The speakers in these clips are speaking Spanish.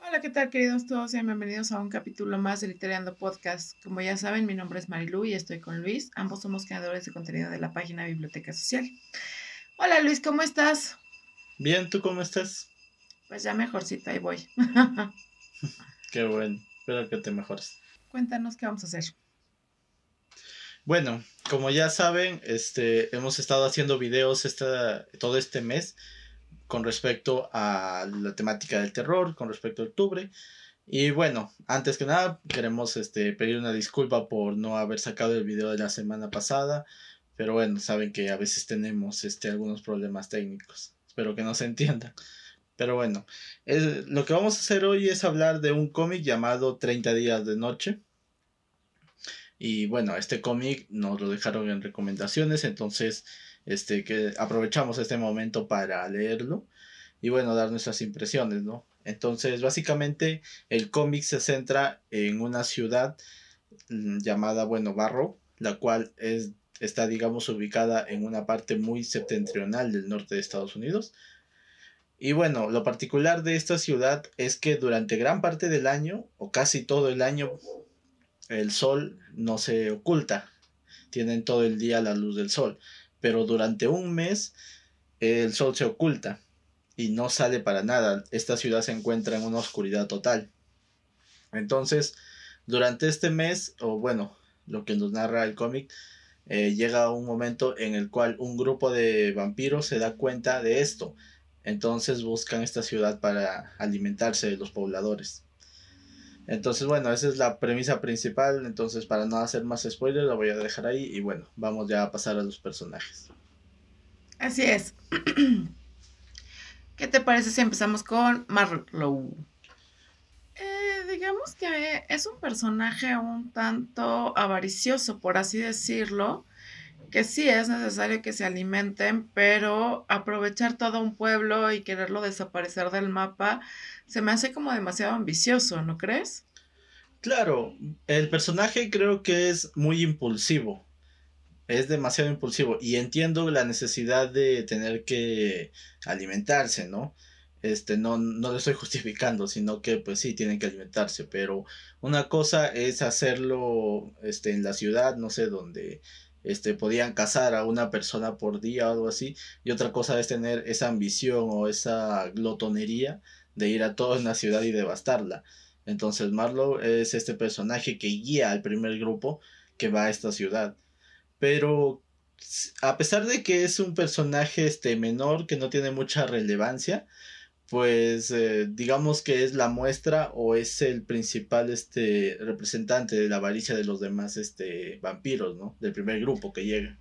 Hola, ¿qué tal queridos todos? Sean bienvenidos a un capítulo más de Literando Podcast. Como ya saben, mi nombre es Marilu y estoy con Luis. Ambos somos creadores de contenido de la página Biblioteca Social. Hola Luis, ¿cómo estás? Bien, ¿tú cómo estás? Pues ya mejorcito, ahí voy. Qué bueno, espero que te mejores. Cuéntanos qué vamos a hacer. Bueno, como ya saben, este, hemos estado haciendo videos esta, todo este mes con respecto a la temática del terror, con respecto a octubre. Y bueno, antes que nada, queremos este, pedir una disculpa por no haber sacado el video de la semana pasada. Pero bueno, saben que a veces tenemos este, algunos problemas técnicos. Espero que no se entiendan. Pero bueno, lo que vamos a hacer hoy es hablar de un cómic llamado 30 días de noche. Y bueno, este cómic nos lo dejaron en recomendaciones, entonces este, que aprovechamos este momento para leerlo y bueno, dar nuestras impresiones, ¿no? Entonces, básicamente el cómic se centra en una ciudad mm, llamada, bueno, Barro, la cual es, está, digamos, ubicada en una parte muy septentrional del norte de Estados Unidos. Y bueno, lo particular de esta ciudad es que durante gran parte del año, o casi todo el año, el sol no se oculta. Tienen todo el día la luz del sol. Pero durante un mes el sol se oculta y no sale para nada. Esta ciudad se encuentra en una oscuridad total. Entonces, durante este mes, o bueno, lo que nos narra el cómic, eh, llega un momento en el cual un grupo de vampiros se da cuenta de esto. Entonces buscan esta ciudad para alimentarse de los pobladores. Entonces, bueno, esa es la premisa principal. Entonces, para no hacer más spoilers, la voy a dejar ahí. Y bueno, vamos ya a pasar a los personajes. Así es. ¿Qué te parece si empezamos con Marlowe? Eh, digamos que es un personaje un tanto avaricioso, por así decirlo, que sí es necesario que se alimenten, pero aprovechar todo un pueblo y quererlo desaparecer del mapa se me hace como demasiado ambicioso, ¿no crees? Claro, el personaje creo que es muy impulsivo. Es demasiado impulsivo y entiendo la necesidad de tener que alimentarse, ¿no? Este, no, no lo estoy justificando, sino que pues sí, tienen que alimentarse, pero una cosa es hacerlo este, en la ciudad, no sé, donde este, podían cazar a una persona por día o algo así, y otra cosa es tener esa ambición o esa glotonería de ir a toda una ciudad y devastarla. Entonces Marlowe es este personaje que guía al primer grupo que va a esta ciudad. Pero a pesar de que es un personaje este menor que no tiene mucha relevancia, pues eh, digamos que es la muestra o es el principal este representante de la avaricia de los demás este vampiros, ¿no? Del primer grupo que llega.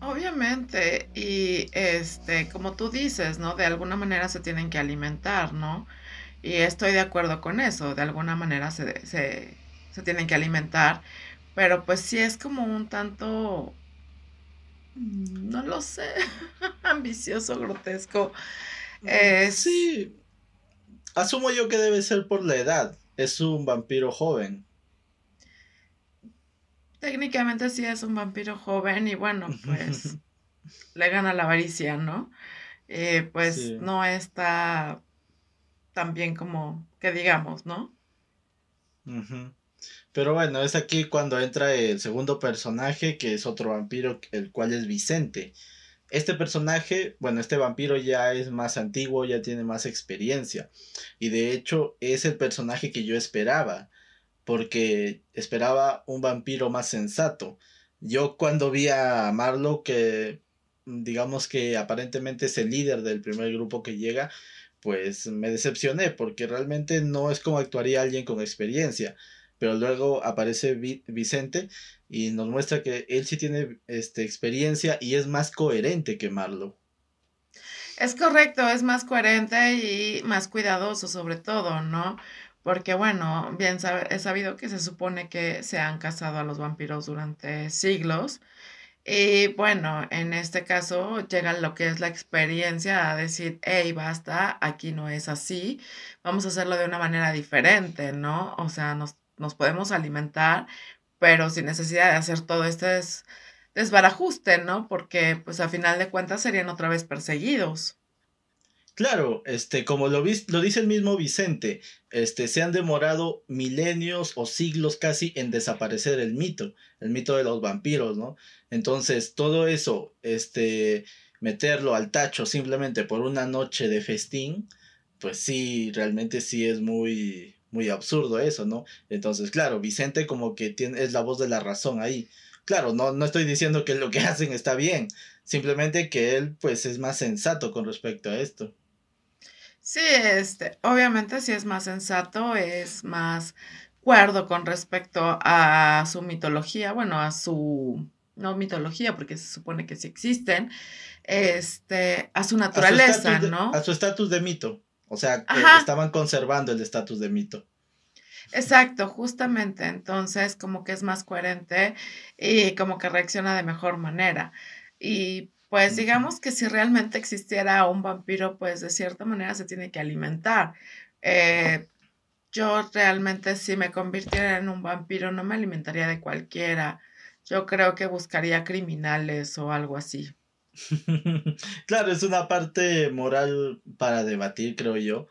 Obviamente, y este, como tú dices, ¿no? De alguna manera se tienen que alimentar, ¿no? Y estoy de acuerdo con eso, de alguna manera se, se, se tienen que alimentar, pero pues sí es como un tanto, no lo sé, ambicioso, grotesco. Sí, asumo yo que debe ser por la edad, es un vampiro joven. Técnicamente sí es un vampiro joven y bueno, pues le gana la avaricia, ¿no? Eh, pues no está tan bien como que digamos, ¿no? Pero bueno, es aquí cuando entra el segundo personaje, que es otro vampiro, el cual es Vicente. Este personaje, bueno, este vampiro ya es más antiguo, ya tiene más experiencia. Y de hecho es el personaje que yo esperaba porque esperaba un vampiro más sensato. Yo cuando vi a Marlo, que digamos que aparentemente es el líder del primer grupo que llega, pues me decepcioné porque realmente no es como actuaría alguien con experiencia. Pero luego aparece Vicente y nos muestra que él sí tiene este, experiencia y es más coherente que Marlo. Es correcto, es más coherente y más cuidadoso sobre todo, ¿no? porque bueno, bien he sabido que se supone que se han cazado a los vampiros durante siglos. Y bueno, en este caso llega lo que es la experiencia a decir, hey, basta, aquí no es así, vamos a hacerlo de una manera diferente, ¿no? O sea, nos, nos podemos alimentar, pero sin necesidad de hacer todo este desbarajuste, ¿no? Porque pues a final de cuentas serían otra vez perseguidos. Claro, este, como lo, lo dice el mismo Vicente, este, se han demorado milenios o siglos casi en desaparecer el mito, el mito de los vampiros, ¿no? Entonces, todo eso, este, meterlo al tacho simplemente por una noche de festín, pues sí, realmente sí es muy, muy absurdo eso, ¿no? Entonces, claro, Vicente como que tiene, es la voz de la razón ahí. Claro, no, no estoy diciendo que lo que hacen está bien, simplemente que él pues es más sensato con respecto a esto. Sí, este, obviamente sí es más sensato, es más cuerdo con respecto a su mitología, bueno, a su, no mitología, porque se supone que sí existen, este, a su naturaleza, ¿no? A su estatus de mito, o sea, que estaban conservando el estatus de mito. Exacto, justamente, entonces como que es más coherente y como que reacciona de mejor manera. Y pues digamos que si realmente existiera un vampiro, pues de cierta manera se tiene que alimentar. Eh, yo realmente si me convirtiera en un vampiro no me alimentaría de cualquiera. Yo creo que buscaría criminales o algo así. claro, es una parte moral para debatir, creo yo.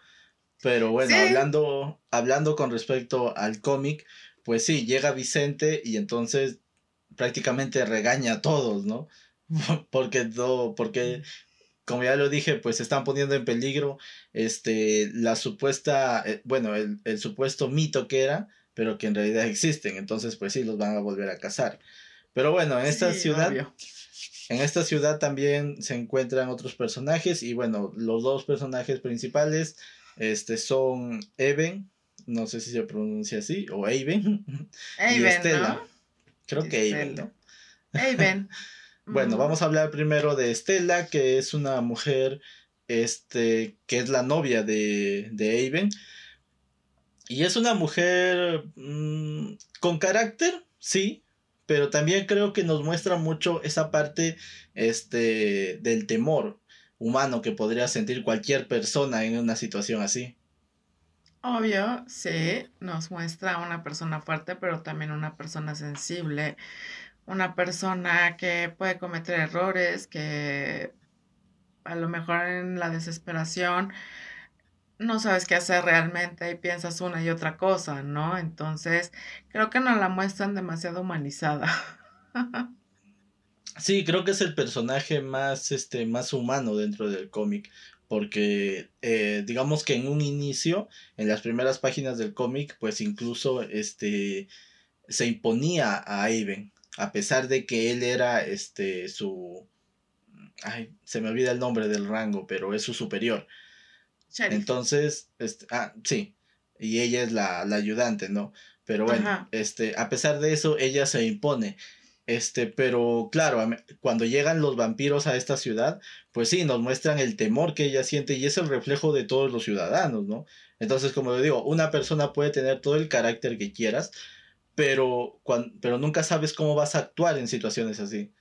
Pero bueno, hablando, hablando con respecto al cómic, pues sí, llega Vicente y entonces prácticamente regaña a todos, ¿no? porque no, porque como ya lo dije, pues están poniendo en peligro este la supuesta, eh, bueno, el, el, supuesto mito que era, pero que en realidad existen, entonces pues sí los van a volver a cazar. Pero bueno, en esta ciudad en esta ciudad también se encuentran otros personajes y bueno, los dos personajes principales este son Even, no sé si se pronuncia así o Even, y Estela. Creo que Even, ¿no? Even. Bueno, vamos a hablar primero de Estela, que es una mujer, este, que es la novia de, de Aven. Y es una mujer mm, con carácter, sí, pero también creo que nos muestra mucho esa parte, este, del temor humano que podría sentir cualquier persona en una situación así. Obvio, sí, nos muestra una persona fuerte, pero también una persona sensible una persona que puede cometer errores, que a lo mejor en la desesperación no sabes qué hacer realmente y piensas una y otra cosa, ¿no? Entonces, creo que nos la muestran demasiado humanizada. sí, creo que es el personaje más, este, más humano dentro del cómic, porque eh, digamos que en un inicio, en las primeras páginas del cómic, pues incluso, este, se imponía a Ivan a pesar de que él era este su ay, se me olvida el nombre del rango, pero es su superior. Entonces, este, ah, sí, y ella es la, la ayudante, ¿no? Pero bueno, este, a pesar de eso, ella se impone. Este, pero claro, cuando llegan los vampiros a esta ciudad, pues sí, nos muestran el temor que ella siente y es el reflejo de todos los ciudadanos, ¿no? Entonces, como le digo, una persona puede tener todo el carácter que quieras, pero, pero nunca sabes cómo vas a actuar en situaciones así.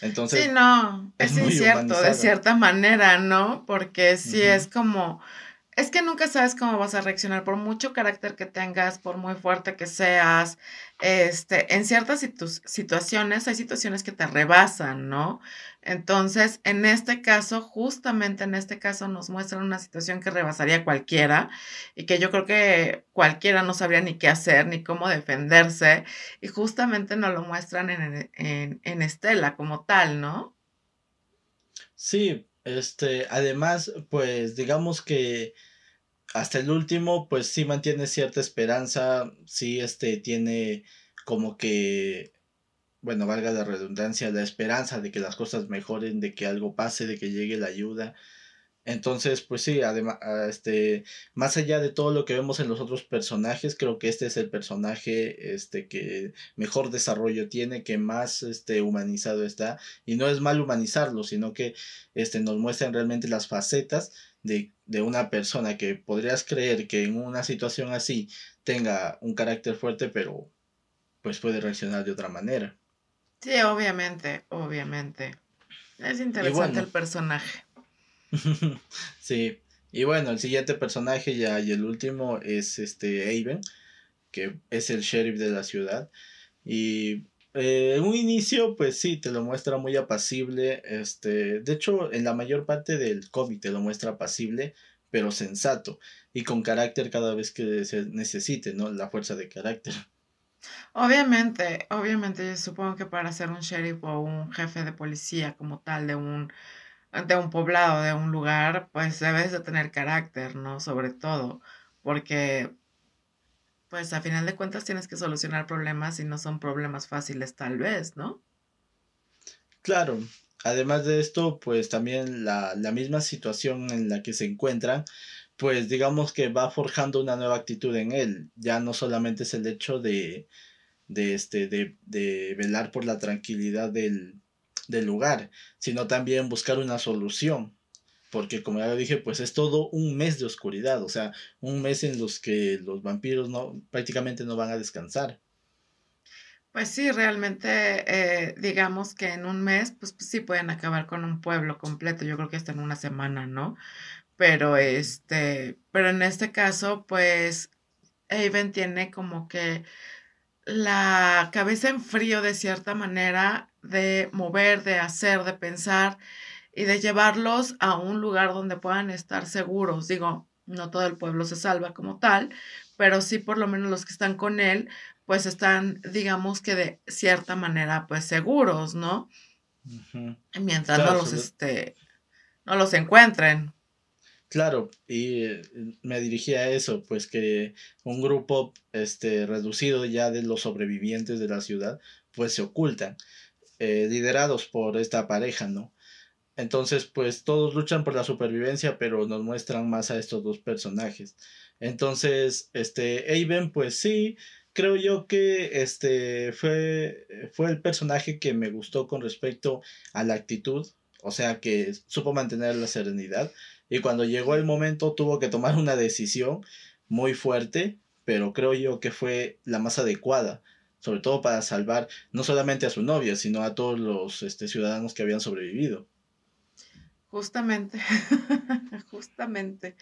Entonces, sí, no, es, incierto de cierta manera, ¿no? Porque sí es como, es que nunca sabes cómo vas a reaccionar, por mucho carácter que tengas, por muy fuerte que seas, este, en ciertas situaciones, hay situaciones que te rebasan, ¿no? Entonces, en este caso, justamente en este caso, nos muestran una situación que rebasaría cualquiera y que yo creo que cualquiera no sabría ni qué hacer, ni cómo defenderse, y justamente nos lo muestran en, en, en Estela como tal, ¿no? Sí, este, además, pues digamos que hasta el último, pues sí mantiene cierta esperanza, sí, este, tiene como que, bueno, valga la redundancia, la esperanza de que las cosas mejoren, de que algo pase, de que llegue la ayuda. Entonces, pues sí, además, ah, este, más allá de todo lo que vemos en los otros personajes, creo que este es el personaje, este, que mejor desarrollo tiene, que más, este, humanizado está, y no es mal humanizarlo, sino que, este, nos muestran realmente las facetas de, de una persona que podrías creer que en una situación así tenga un carácter fuerte, pero pues puede reaccionar de otra manera. Sí, obviamente, obviamente. Es interesante el personaje. sí. Y bueno, el siguiente personaje ya y el último es este Aven, que es el sheriff de la ciudad. Y Eh, en un inicio, pues sí, te lo muestra muy apacible. Este, de hecho, en la mayor parte del cómic te lo muestra apacible, pero sensato y con carácter cada vez que se necesite, ¿no? La fuerza de carácter. Obviamente, obviamente, yo supongo que para ser un sheriff o un jefe de policía como tal de un, de un poblado, de un lugar, pues debes de tener carácter, ¿no? Sobre todo, porque pues a final de cuentas tienes que solucionar problemas y no son problemas fáciles tal vez, ¿no? Claro, además de esto, pues también la, la misma situación en la que se encuentran, pues digamos que va forjando una nueva actitud en él. Ya no solamente es el hecho de, de, este, de, de velar por la tranquilidad del, del lugar, sino también buscar una solución porque como ya lo dije, pues es todo un mes de oscuridad, o sea, un mes en los que los vampiros no prácticamente no van a descansar. Pues sí, realmente eh, digamos que en un mes, pues, pues, sí pueden acabar con un pueblo completo, yo creo que hasta en una semana, ¿no? Pero este, pero en este caso, pues Aven tiene como que la cabeza en frío de cierta manera de mover, de hacer, de pensar y de llevarlos a un lugar donde puedan estar seguros. Digo, no todo el pueblo se salva como tal, pero sí por lo menos los que están con él, pues están, digamos que de cierta manera, pues seguros, ¿no? Mientras no los, este, no los encuentren. Claro, y eh, me dirigí a eso, pues que un grupo este, reducido ya de los sobrevivientes de la ciudad, pues se ocultan, eh, liderados por esta pareja, ¿no? Entonces, pues todos luchan por la supervivencia, pero nos muestran más a estos dos personajes. Entonces, este, Aven, pues sí, creo yo que este fue, fue el personaje que me gustó con respecto a la actitud, o sea, que supo mantener la serenidad. Y cuando llegó el momento tuvo que tomar una decisión muy fuerte, pero creo yo que fue la más adecuada, sobre todo para salvar no solamente a su novia, sino a todos los este, ciudadanos que habían sobrevivido. Justamente, justamente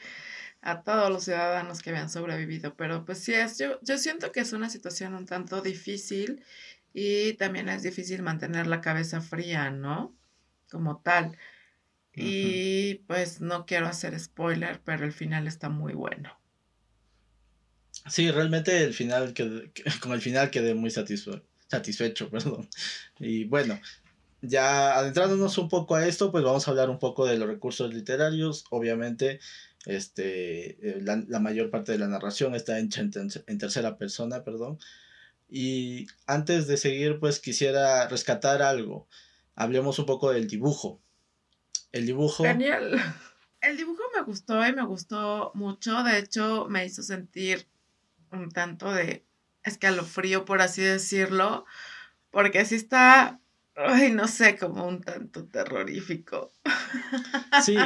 a todos los ciudadanos que habían sobrevivido. Pero pues sí, es, yo, yo siento que es una situación un tanto difícil y también es difícil mantener la cabeza fría, ¿no? Como tal. Y pues no quiero hacer spoiler, pero el final está muy bueno. Sí, realmente el final que con el final quedé muy satisfecho, perdón. Y bueno, ya adentrándonos un poco a esto, pues vamos a hablar un poco de los recursos literarios. Obviamente, este, eh, la, mayor parte de la narración está en, en, tercera persona, perdón. Y antes de seguir, pues quisiera rescatar algo. Hablemos un poco del dibujo. El dibujo. Genial. El dibujo me gustó y me gustó mucho. De hecho, me hizo sentir un tanto de escalofrío, por así decirlo. Porque sí está Ay, no sé, como un tanto terrorífico. Sí,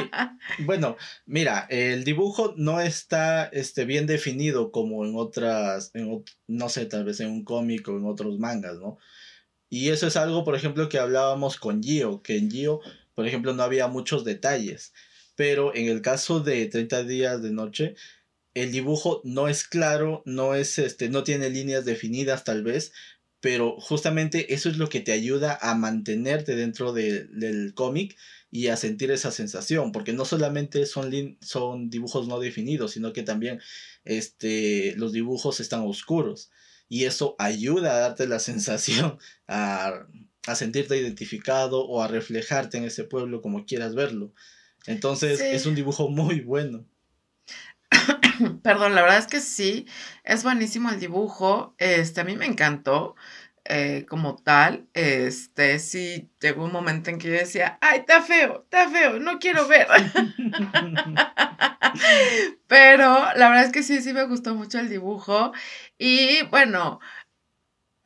bueno, mira, el dibujo no está este, bien definido como en otras, en, no sé, tal vez en un cómic o en otros mangas, ¿no? Y eso es algo, por ejemplo, que hablábamos con Gio, que en Gio, por ejemplo, no había muchos detalles, pero en el caso de 30 días de noche, el dibujo no es claro, no es este, no tiene líneas definidas tal vez, pero justamente eso es lo que te ayuda a mantenerte dentro del cómic y a sentir esa sensación, porque no solamente son, son dibujos no definidos, sino que también este, los dibujos están oscuros y eso ayuda a darte la sensación, a, sentirte identificado o a reflejarte en ese pueblo como quieras verlo. Entonces es un dibujo muy bueno. Perdón, la verdad es que sí, es buenísimo el dibujo, este, a mí me encantó eh, como tal, este, sí llegó un momento en que yo decía, ay, está feo, está feo, no quiero ver. Pero la verdad es que sí, sí me gustó mucho el dibujo y bueno,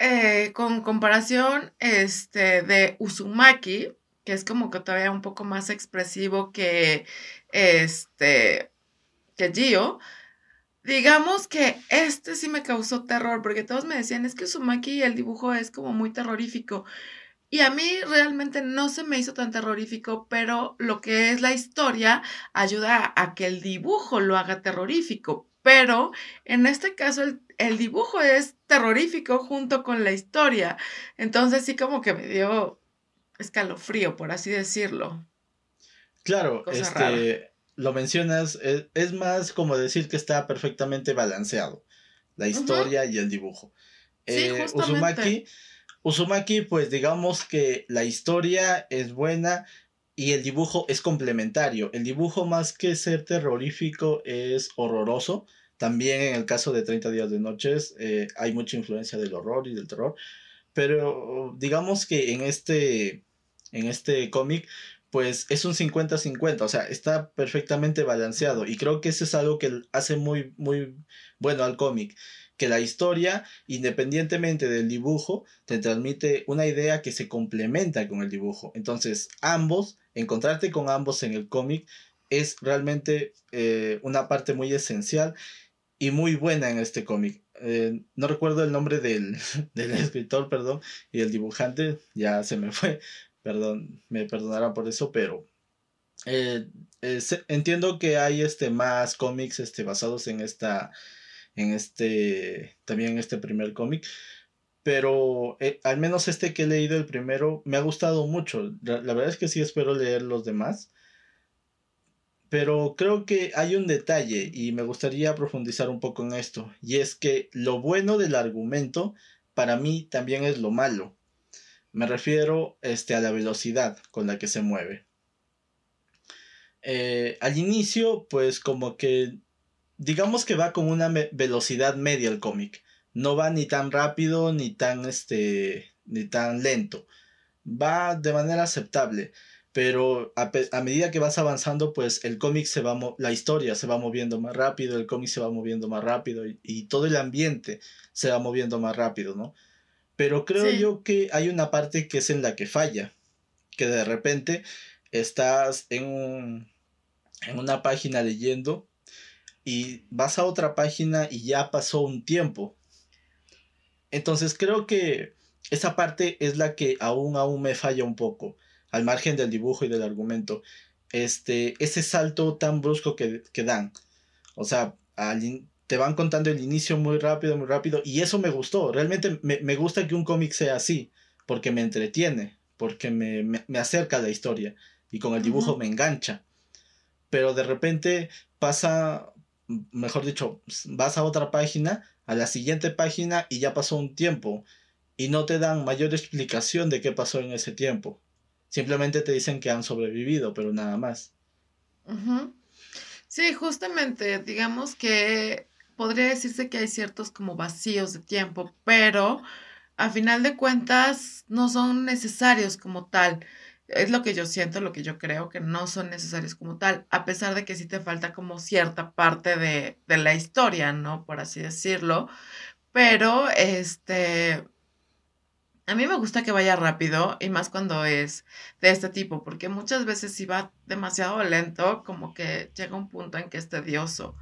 eh, con comparación este, de Uzumaki, que es como que todavía un poco más expresivo que este que Gio, digamos que este sí me causó terror, porque todos me decían, es que Uzumaki el dibujo es como muy terrorífico. Y a mí realmente no se me hizo tan terrorífico, pero lo que es la historia ayuda a que el dibujo lo haga terrorífico. Pero en este caso el, el, dibujo es terrorífico junto con la historia. Entonces sí como que me dio escalofrío, por así decirlo. Claro, este, lo mencionas, e, es, más como decir que está perfectamente balanceado la historia y el dibujo. Sí, eh, Uzumaki, Uzumaki, pues digamos que la historia es buena y el dibujo es complementario. El dibujo más que ser terrorífico es horroroso. También en el caso de 30 días de noches eh, hay mucha influencia del horror y del terror. Pero digamos que en este, en este cómic pues es un 50-50, o sea, está perfectamente balanceado y creo que eso es algo que hace muy, muy bueno al cómic, que la historia, independientemente del dibujo, te transmite una idea que se complementa con el dibujo. Entonces, ambos, encontrarte con ambos en el cómic es realmente eh, una parte muy esencial y muy buena en este cómic. Eh, no recuerdo el nombre del, del escritor, perdón, y el dibujante, ya se me fue, Perdón, me perdonarán por eso, pero eh, entiendo que hay este más cómics este, basados en esta. En este. También en este primer cómic. Pero eh, al menos este que he leído, el primero, me ha gustado mucho. La, verdad es que sí espero leer los demás. Pero creo que hay un detalle y me gustaría profundizar un poco en esto. Y es que lo bueno del argumento para mí también es lo malo. Me refiero este, a la velocidad con la que se mueve. Eh, al inicio, pues como que digamos que va con una velocidad media el cómic. No va ni tan rápido ni tan este ni tan lento. Va de manera aceptable, pero a, medida que vas avanzando, pues el cómic se va la historia se va moviendo más rápido, el cómic se va moviendo más rápido y, y, todo el ambiente se va moviendo más rápido, ¿no? Pero creo yo que hay una parte que es en la que falla. Que de repente estás en, en una página leyendo y vas a otra página y ya pasó un tiempo. Entonces creo que esa parte es la que aún aún me falla un poco, al margen del dibujo y del argumento. Este, ese salto tan brusco que, que dan. O sea, al, te van contando el inicio muy rápido, muy rápido, y eso me gustó. Realmente me, gusta que un cómic sea así, porque me entretiene, porque me, acerca a la historia, y con el dibujo me engancha. Pero de repente pasa, mejor dicho, vas a otra página, a la siguiente página, y ya pasó un tiempo, y no te dan mayor explicación de qué pasó en ese tiempo. Simplemente te dicen que han sobrevivido, pero nada más. Sí, justamente, digamos que podría decirse que hay ciertos como vacíos de tiempo, pero a final de cuentas no son necesarios como tal. Es lo que yo siento, lo que yo creo, que no son necesarios como tal, a pesar de que sí te falta como cierta parte de, de la historia, ¿no? Por así decirlo. Pero, este, a mí me gusta que vaya rápido y más cuando es de este tipo, porque muchas veces si va demasiado lento, como que llega un punto en que es tedioso.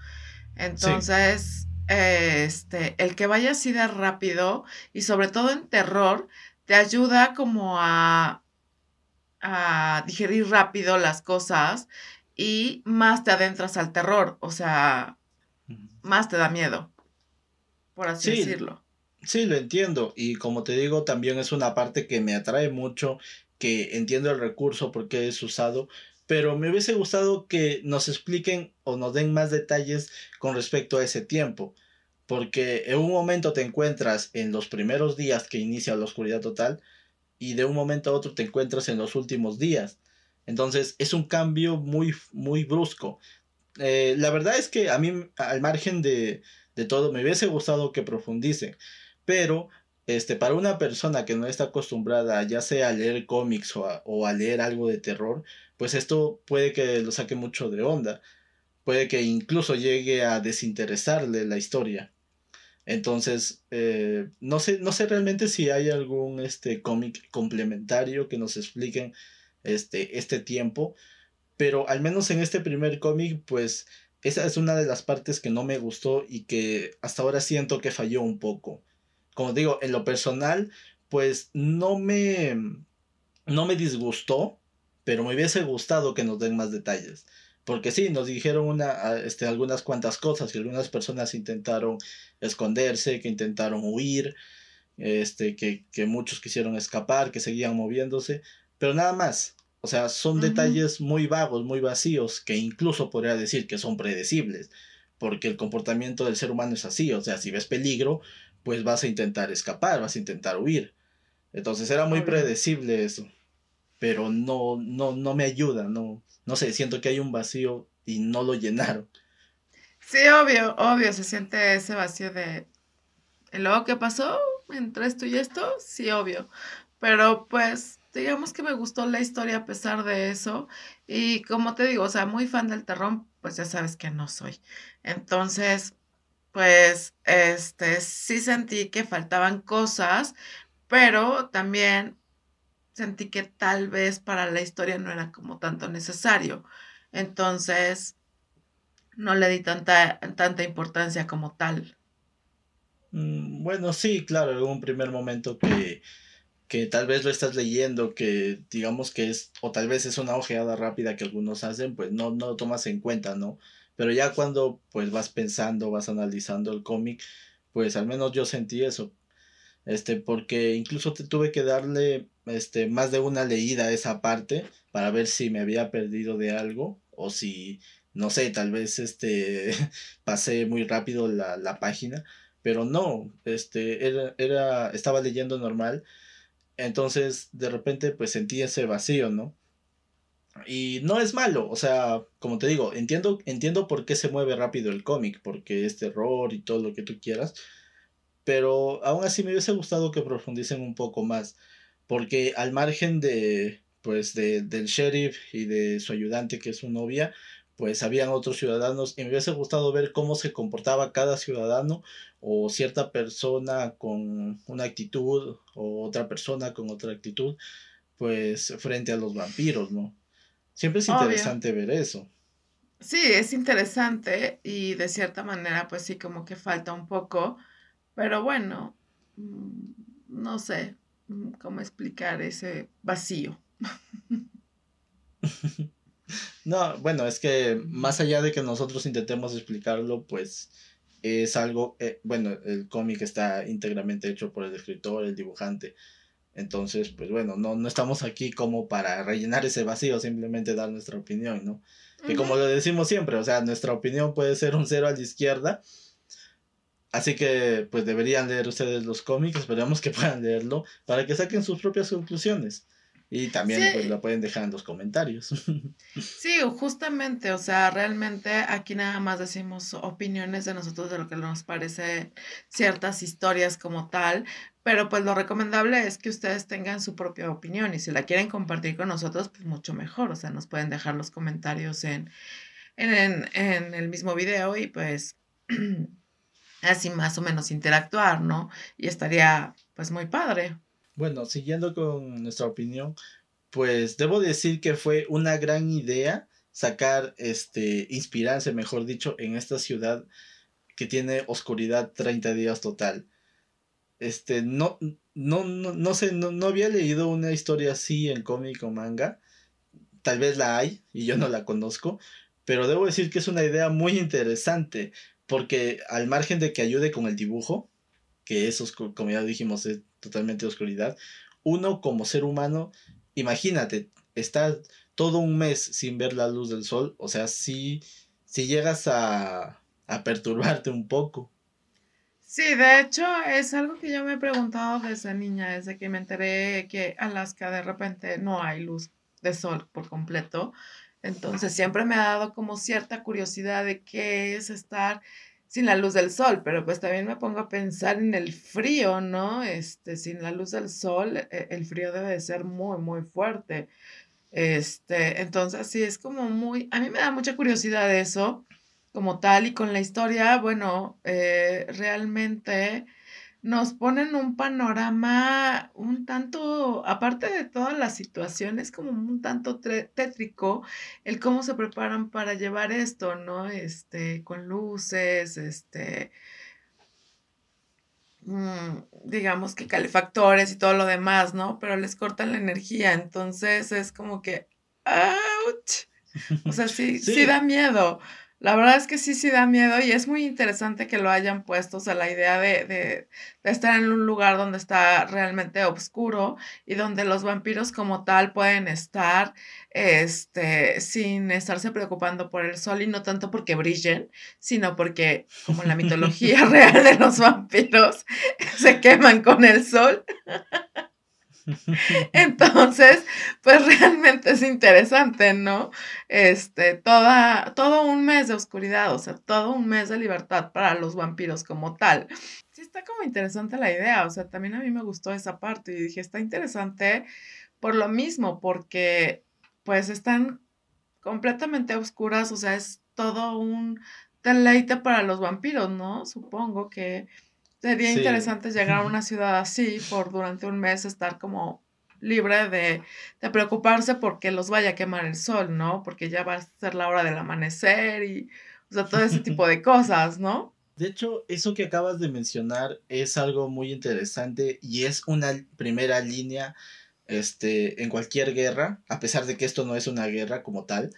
Entonces, este, el que vaya así de rápido y sobre todo en terror, te ayuda como a, a digerir rápido las cosas y más te adentras al terror, o sea, más te da miedo, por así decirlo. Sí, lo entiendo. Y como te digo, también es una parte que me atrae mucho, que entiendo el recurso porque es usado, pero me hubiese gustado que nos expliquen o nos den más detalles con respecto a ese tiempo, porque en un momento te encuentras en los primeros días que inicia la oscuridad total y de un momento a otro te encuentras en los últimos días. Entonces es un cambio muy, muy brusco. Eh, la verdad es que a mí, al margen de, de todo, me hubiese gustado que profundicen, pero este, para una persona que no está acostumbrada ya sea a leer cómics o o a leer algo de terror, pues esto puede que lo saque mucho de onda. Puede que incluso llegue a desinteresarle la historia. Entonces, eh, no, sé, no sé realmente si hay algún este, cómic complementario que nos expliquen este, este tiempo. Pero al menos en este primer cómic, pues esa es una de las partes que no me gustó y que hasta ahora siento que falló un poco. Como digo, en lo personal, pues no me, no me disgustó, pero me hubiese gustado que nos den más detalles. Porque sí, nos dijeron una, este, algunas cuantas cosas, que algunas personas intentaron esconderse, que intentaron huir, este, que, que muchos quisieron escapar, que seguían moviéndose, pero nada más. O sea, son detalles muy vagos, muy vacíos, que incluso podría decir que son predecibles, porque el comportamiento del ser humano es así, o sea, si ves peligro, pues vas a intentar escapar, vas a intentar huir. Entonces era muy predecible eso, pero no, no, no me ayuda, no, no sé, siento que hay un vacío y no lo llenaron. Sí, obvio, obvio, se siente ese vacío de, ¿y luego qué pasó entre esto y esto? Sí, obvio, pero pues digamos que me gustó la historia a pesar de eso. Y como te digo, o sea, muy fan del terror, pues ya sabes que no soy. Entonces, pues, este, sí sentí que faltaban cosas, pero también sentí que tal vez para la historia no era como tanto necesario. Entonces, no le di tanta, tanta importancia como tal. Mm, bueno, sí, claro, en un primer momento que que tal vez lo estás leyendo, que digamos que es, o tal vez es una ojeada rápida que algunos hacen, pues no, no lo tomas en cuenta, ¿no? Pero ya cuando pues vas pensando, vas analizando el cómic, pues al menos yo sentí eso. Este, porque incluso te tuve que darle este, más de una leída a esa parte para ver si me había perdido de algo o si, no sé, tal vez este, pasé muy rápido la, la página, pero no, este, era, era, estaba leyendo normal entonces, de repente, pues sentí ese vacío, ¿no? Y no es malo, o sea, como te digo, entiendo, entiendo por qué se mueve rápido el cómic, porque es terror y todo lo que tú quieras, pero aún así me hubiese gustado que profundicen un poco más, porque al margen de, pues, de, del sheriff y de su ayudante, que es su novia, pues habían otros ciudadanos y me hubiese gustado ver cómo se comportaba cada ciudadano o cierta persona con una actitud o otra persona con otra actitud, pues frente a los vampiros, ¿no? Siempre es interesante ver eso. Sí, es interesante y de cierta manera pues sí como que falta un poco, pero bueno, mm, no sé mm, cómo explicar ese vacío. No, bueno, es que más allá de que nosotros intentemos explicarlo, pues es algo, eh, bueno, el cómic está íntegramente hecho por el escritor, el dibujante. Entonces, pues bueno, no, no estamos aquí como para rellenar ese vacío, simplemente dar nuestra opinión, ¿no? Que como lo decimos siempre, o sea, nuestra opinión puede ser un cero a la izquierda. Así que, pues deberían leer ustedes los cómics, esperamos que puedan leerlo para que saquen sus propias conclusiones. Y también pues lo pueden dejar en los comentarios. Sí, justamente, o sea, realmente aquí nada más decimos opiniones de nosotros de lo que nos parece ciertas historias como tal, pero pues lo recomendable es que ustedes tengan su propia opinión y si la quieren compartir con nosotros, pues mucho mejor, o sea, nos pueden dejar los comentarios en, en, en el mismo video y pues así más o menos interactuar, ¿no? Y estaría pues muy padre. Bueno, siguiendo con nuestra opinión, pues debo decir que fue una gran idea sacar, este, inspirarse, mejor dicho, en esta ciudad que tiene oscuridad 30 días total. Este, no, no, no, no sé, no, no había leído una historia así en cómic o manga. Tal vez la hay y yo no la conozco, pero debo decir que es una idea muy interesante porque al margen de que ayude con el dibujo, que eso, como ya dijimos, es totalmente oscuridad, uno como ser humano, imagínate, estar todo un mes sin ver la luz del sol, o sea, si, si llegas a, a perturbarte un poco. Sí, de hecho es algo que yo me he preguntado desde niña, desde que me enteré que Alaska de repente no hay luz de sol por completo. Entonces siempre me ha dado como cierta curiosidad de qué es estar sin la luz del sol, pero pues también me pongo a pensar en el frío, ¿no? Este, sin la luz del sol, e, el frío debe de ser muy, muy fuerte. Este, entonces sí, es como muy, a mí me da mucha curiosidad eso, como tal, y con la historia, bueno, eh, realmente nos ponen un panorama un tanto, aparte de todas las situaciones, como un tanto tétrico, el cómo se preparan para llevar esto, ¿no? Este, con luces, este, mm, digamos que calefactores y todo lo demás, ¿no? Pero les cortan la energía, entonces es como que, ¡ouch! O sea, sí, sí, da miedo. La verdad es que sí, sí da miedo y es muy interesante que lo hayan puesto, o sea, la idea de, de, de, estar en un lugar donde está realmente oscuro y donde los vampiros como tal pueden estar este, sin estarse preocupando por el sol y no tanto porque brillen, sino porque, como en la mitología real de los vampiros, se queman con el sol. Entonces, pues realmente es interesante, ¿no? Este, toda, todo un mes de oscuridad, o sea, todo un mes de libertad para los vampiros como tal. Sí, está como interesante la idea, o sea, también a mí me gustó esa parte y dije, está interesante por lo mismo, porque pues están completamente oscuras, o sea, es todo un deleite para los vampiros, ¿no? Supongo que Sería interesante llegar a una ciudad así por durante un mes estar como libre de, de, preocuparse porque los vaya a quemar el sol, ¿no? Porque ya va a ser la hora del amanecer y, o sea, todo ese tipo de cosas, ¿no? De hecho, eso que acabas de mencionar es algo muy interesante y es una primera línea este, en cualquier guerra, a pesar de que esto no es una guerra como tal,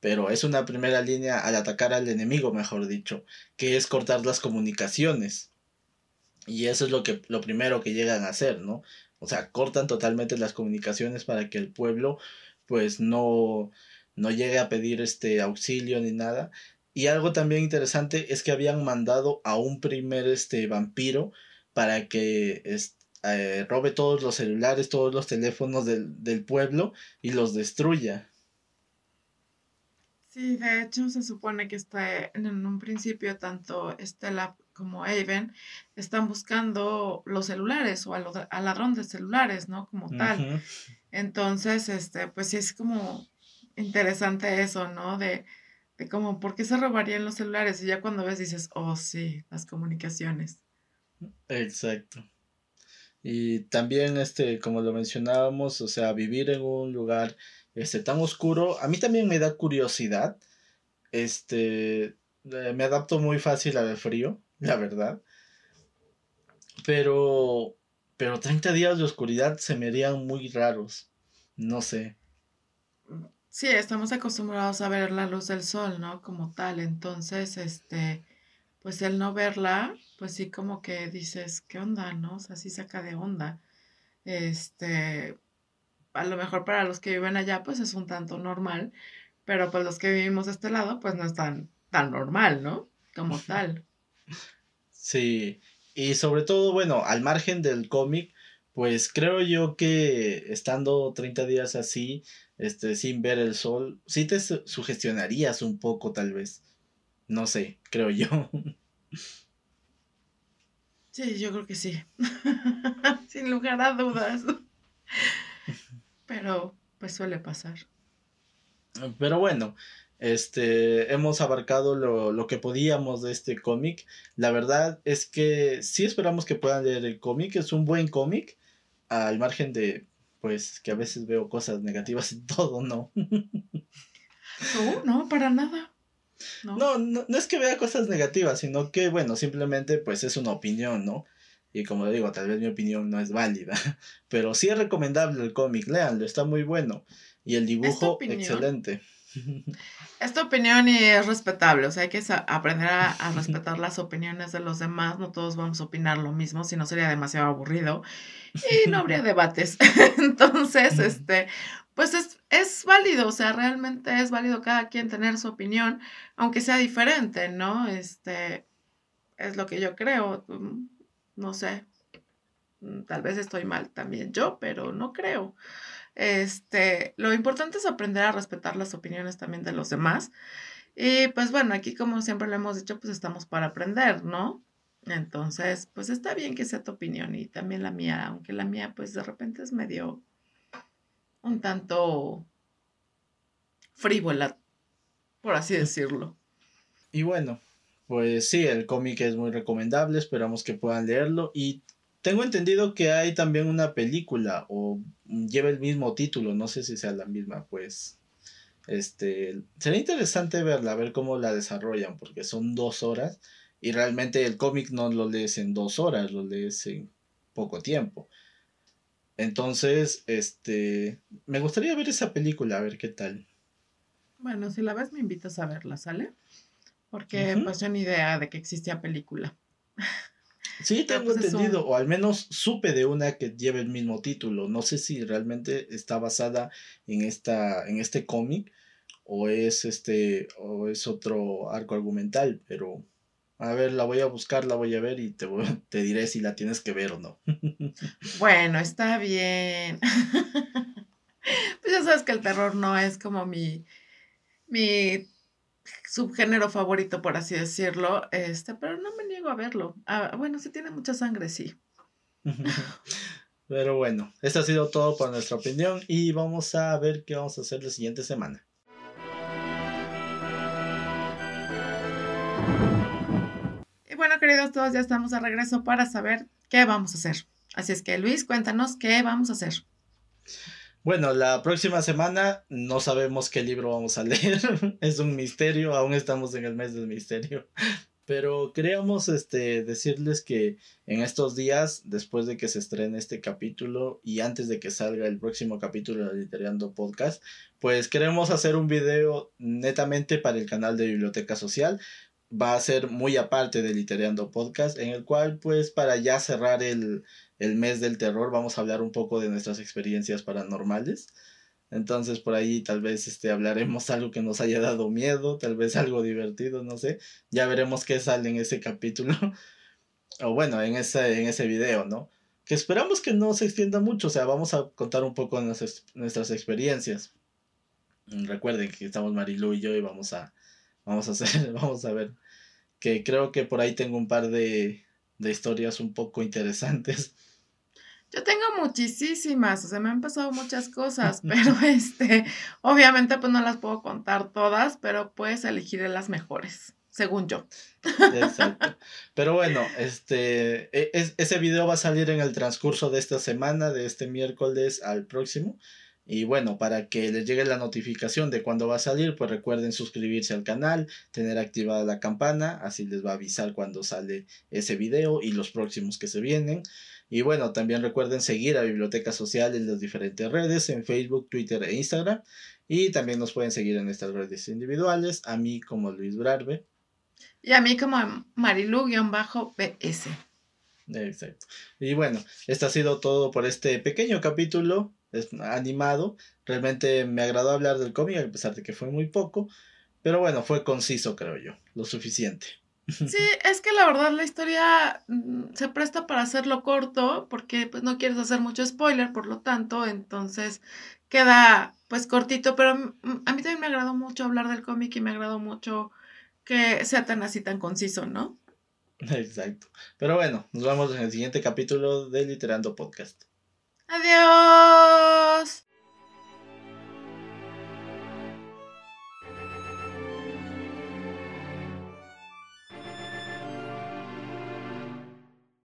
pero es una primera línea al atacar al enemigo, mejor dicho, que es cortar las comunicaciones. Y eso es lo que lo primero que llegan a hacer, ¿no? O sea, cortan totalmente las comunicaciones para que el pueblo pues no no llegue a pedir este auxilio ni nada. Y algo también interesante es que habían mandado a un primer este vampiro para que eh, robe todos los celulares, todos los teléfonos del, del pueblo y los destruya. Sí, de hecho se supone que está en un principio tanto Estela como Aven están buscando los celulares o al, ladrón de celulares, ¿no? Como tal. Entonces, este, pues sí es como interesante eso, ¿no? De, de cómo, ¿por qué se robarían los celulares? Y ya cuando ves dices, oh sí, las comunicaciones. Exacto. Y también, este, como lo mencionábamos, o sea, vivir en un lugar este, tan oscuro, a mí también me da curiosidad. Este, eh, me adapto muy fácil al frío la verdad. Pero, pero 30 días de oscuridad se me harían muy raros. No sé. Sí, estamos acostumbrados a ver la luz del sol, ¿no? Como tal. Entonces, este, pues el no verla, pues sí como que dices, ¿qué onda, no? O sea, sí saca de onda. Este, a lo mejor para los que viven allá, pues es un tanto normal, pero pues los que vivimos de este lado, pues no es tan, tan normal, ¿no? Como tal. Sí, y sobre todo, bueno, al margen del cómic, pues creo yo que estando 30 días así, este, sin ver el sol, sí te sugestionarías un poco tal vez. No sé, creo yo. Sí, yo creo que sí. sin lugar a dudas. Pero, pues suele pasar. Pero bueno, este, hemos abarcado lo, lo que podíamos de este cómic. La verdad es que sí esperamos que puedan leer el cómic. Es un buen cómic. Al margen de, pues, que a veces veo cosas negativas en todo, ¿no? No, no, para nada. No. No, no, no es que vea cosas negativas, sino que, bueno, simplemente, pues, es una opinión, ¿no? Y como digo, tal vez mi opinión no es válida. Pero sí es recomendable el cómic, léanlo, está muy bueno. Y el dibujo, excelente. Es tu opinión y es respetable, o sea, hay que aprender a, respetar las opiniones de los demás, no todos vamos a opinar lo mismo, si no sería demasiado aburrido y no habría debates. Entonces, este, pues es, es válido, o sea, realmente es válido cada quien tener su opinión, aunque sea diferente, ¿no? Este, es lo que yo creo, mm, no sé, mm, tal vez estoy mal también yo, pero no creo. Este, lo importante es aprender a respetar las opiniones también de los demás. Y pues bueno, aquí como siempre lo hemos dicho, pues estamos para aprender, ¿no? Entonces, pues está bien que sea tu opinión y también la mía, aunque la mía pues de repente es medio un tanto frívola, por así decirlo. Y bueno, pues sí, el cómic es muy recomendable, esperamos que puedan leerlo y tengo entendido que hay también una película o lleva el mismo título, no sé si sea la misma, pues este sería interesante verla, ver cómo la desarrollan, porque son dos horas y realmente el cómic no lo lees en dos horas, lo lees en poco tiempo. Entonces, este, me gustaría ver esa película, a ver qué tal. Bueno, si la ves me invitas a verla, ¿sale? Porque pues yo ni idea de que existía película. Sí, tengo pues, entendido, o al menos supe de una que lleva el mismo título. No sé si realmente está basada en esta, en este cómic, o es este, o es otro arco argumental, pero a ver, la voy a buscar, la voy a ver y te, te diré si la tienes que ver o no. Bueno, está bien. pues ya sabes que el terror no es como mi, mi subgénero favorito, por así decirlo, este, pero no me niego a verlo. Ah, bueno, si tiene mucha sangre, sí. pero bueno, esto ha sido todo por nuestra opinión y vamos a ver qué vamos a hacer la siguiente semana. Y bueno, queridos todos, ya estamos de regreso para saber qué vamos a hacer. Así es que Luis, cuéntanos qué vamos a hacer. Bueno, la próxima semana no sabemos qué libro vamos a leer. es un misterio, aún estamos en el mes del misterio. Pero queríamos este, decirles que en estos días, después de que se estrene este capítulo y antes de que salga el próximo capítulo de Literando Podcast, pues queremos hacer un video netamente para el canal de Biblioteca Social. Va a ser muy aparte de Literando Podcast, en el cual pues para ya cerrar el, el mes del terror, vamos a hablar un poco de nuestras experiencias paranormales. Entonces por ahí tal vez este, hablaremos algo que nos haya dado miedo, tal vez algo divertido, no sé. Ya veremos qué sale en ese capítulo. o bueno, en ese, en ese video, ¿no? Que esperamos que no se extienda mucho, o sea, vamos a contar un poco nuestras, nuestras experiencias. Recuerden que estamos Marilu y yo y vamos a, vamos a hacer, vamos a ver. Que creo que por ahí tengo un par de, de historias un poco interesantes. Yo tengo muchísimas, o sea, me han pasado muchas cosas, pero este, obviamente pues no las puedo contar todas, pero puedes elegir las mejores, según yo. Exacto. Pero bueno, este, e, ese video va a salir en el transcurso de esta semana, de este miércoles al próximo. Y bueno, para que les llegue la notificación de cuando va a salir, pues recuerden suscribirse al canal, tener activada la campana, así les va a avisar cuando sale ese video y los próximos que se vienen. Y bueno, también recuerden seguir a Biblioteca Social en las diferentes redes, en Facebook, Twitter e Instagram. Y también nos pueden seguir en estas redes individuales, a mí como Luis Brarbe. Y a mí como Marilu-BS. Exacto. Y bueno, esto ha sido todo por este pequeño capítulo es animado. Realmente me agradó hablar del cómic, a pesar de que fue muy poco. Pero bueno, fue conciso, creo yo, lo suficiente. Sí, es que la verdad la historia mm, se presta para hacerlo corto, porque pues no quieres hacer mucho spoiler, por lo tanto, entonces queda pues cortito, pero a mí también me agradó mucho hablar del cómic y me agradó mucho que sea tan así tan conciso, ¿no? Exacto. Pero bueno, nos vemos en el siguiente capítulo de Literando Podcast. Adiós.